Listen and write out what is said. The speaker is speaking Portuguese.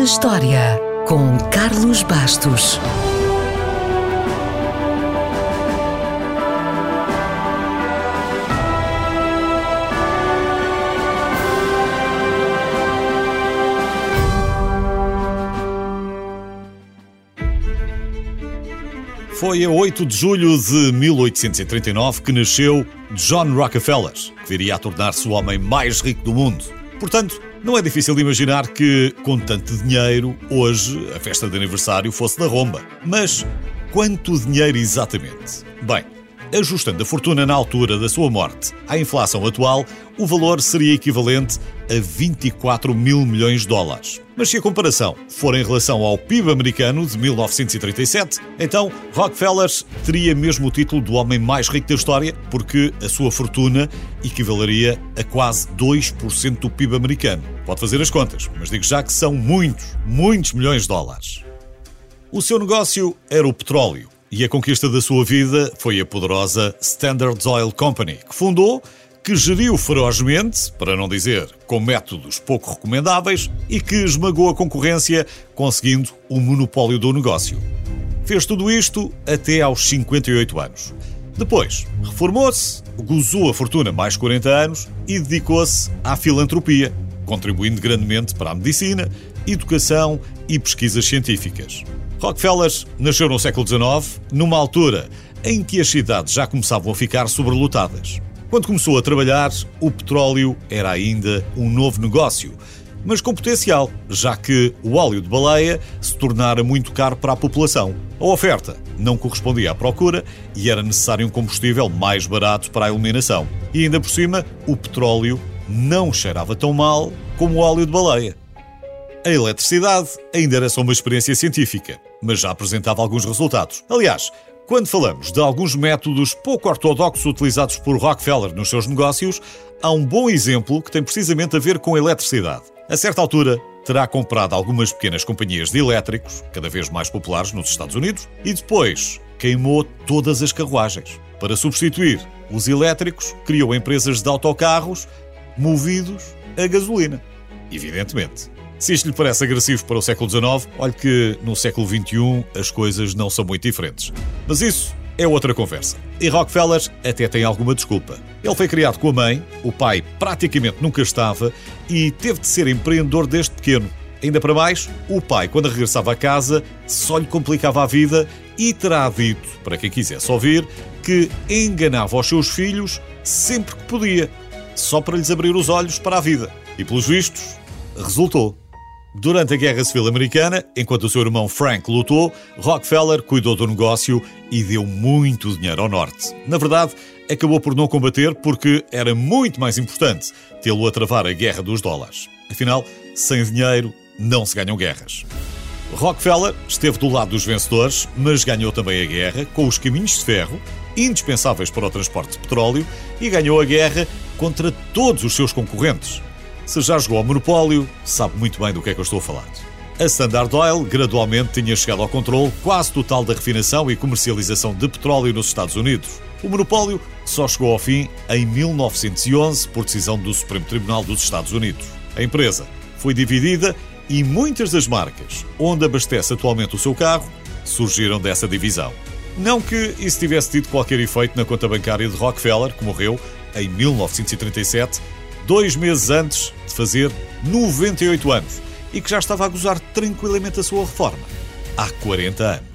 na História, com Carlos Bastos. Foi a 8 de julho de 1839 que nasceu John Rockefeller, que viria a tornar-se o homem mais rico do mundo. Portanto, não é difícil de imaginar que, com tanto dinheiro, hoje a festa de aniversário fosse da romba. Mas quanto dinheiro exatamente? Bem, ajustando a fortuna na altura da sua morte à inflação atual, o valor seria equivalente a 24 mil milhões de dólares. Mas se a comparação for em relação ao PIB americano de 1937, então Rockefeller teria mesmo o título do homem mais rico da história, porque a sua fortuna equivaleria a quase 2% do PIB americano. Pode fazer as contas, mas digo já que são muitos, muitos milhões de dólares. O seu negócio era o petróleo e a conquista da sua vida foi a poderosa Standard Oil Company, que fundou, que geriu ferozmente, para não dizer com métodos pouco recomendáveis, e que esmagou a concorrência, conseguindo o monopólio do negócio. Fez tudo isto até aos 58 anos. Depois, reformou-se, gozou a fortuna mais 40 anos e dedicou-se à filantropia, contribuindo grandemente para a medicina, educação e pesquisas científicas. Rockefeller nasceu no século XIX, numa altura em que as cidades já começavam a ficar sobrelotadas. Quando começou a trabalhar, o petróleo era ainda um novo negócio, mas com potencial, já que o óleo de baleia se tornara muito caro para a população. A oferta não correspondia à procura e era necessário um combustível mais barato para a iluminação. E ainda por cima, o petróleo não cheirava tão mal como o óleo de baleia. A eletricidade ainda era só uma experiência científica, mas já apresentava alguns resultados. Aliás, quando falamos de alguns métodos pouco ortodoxos utilizados por Rockefeller nos seus negócios, há um bom exemplo que tem precisamente a ver com a eletricidade. A certa altura, terá comprado algumas pequenas companhias de elétricos, cada vez mais populares nos Estados Unidos, e depois queimou todas as carruagens. Para substituir os elétricos, criou empresas de autocarros movidos a gasolina. Evidentemente, se isto lhe parece agressivo para o século XIX, olhe que no século XXI as coisas não são muito diferentes. Mas isso é outra conversa. E Rockefeller até tem alguma desculpa. Ele foi criado com a mãe, o pai praticamente nunca estava e teve de ser empreendedor desde pequeno. Ainda para mais, o pai, quando regressava a casa, só lhe complicava a vida e terá dito, para quem quisesse ouvir, que enganava os seus filhos sempre que podia, só para lhes abrir os olhos para a vida. E pelos vistos, resultou. Durante a Guerra Civil Americana, enquanto o seu irmão Frank lutou, Rockefeller cuidou do negócio e deu muito dinheiro ao Norte. Na verdade, acabou por não combater porque era muito mais importante tê-lo a travar a Guerra dos Dólares. Afinal, sem dinheiro não se ganham guerras. Rockefeller esteve do lado dos vencedores, mas ganhou também a guerra com os caminhos de ferro, indispensáveis para o transporte de petróleo, e ganhou a guerra contra todos os seus concorrentes. Se já jogou ao Monopólio, sabe muito bem do que é que eu estou a falar. A Standard Oil gradualmente tinha chegado ao controle quase total da refinação e comercialização de petróleo nos Estados Unidos. O monopólio só chegou ao fim em 1911 por decisão do Supremo Tribunal dos Estados Unidos. A empresa foi dividida e muitas das marcas onde abastece atualmente o seu carro surgiram dessa divisão. Não que isso tivesse tido qualquer efeito na conta bancária de Rockefeller, que morreu em 1937 dois meses antes de fazer 98 anos e que já estava a gozar tranquilamente a sua reforma há 40 anos.